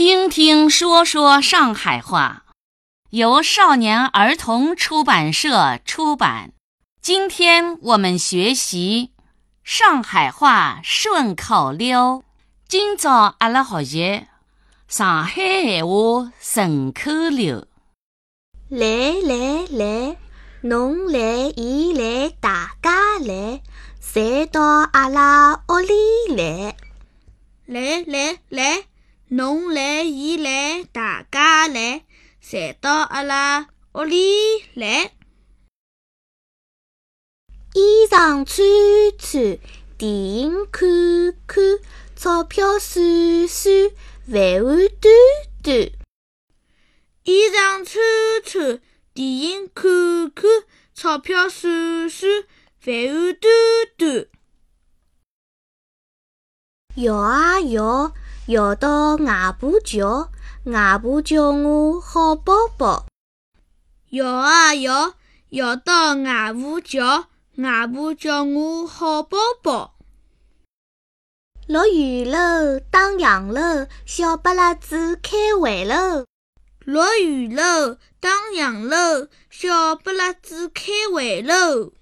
听听说说上海话，由少年儿童出版社出版。今天我们学习上海话顺口溜。今朝阿拉学习上海闲话顺口溜。来来来，侬来伊来，大家来，侪到阿拉屋里来。来来来，来，侪到阿拉屋里来。衣裳穿穿，电影看看，钞票算算，饭碗端端。衣裳穿穿，电影看看，钞票算算，饭碗端端。摇啊摇，摇到外婆桥，外婆叫我好宝宝。摇啊摇，摇到外婆桥，外婆叫我好宝宝。落雨喽，打烊喽，小巴拉子开会喽。落雨喽，打烊喽，小巴拉子开会喽。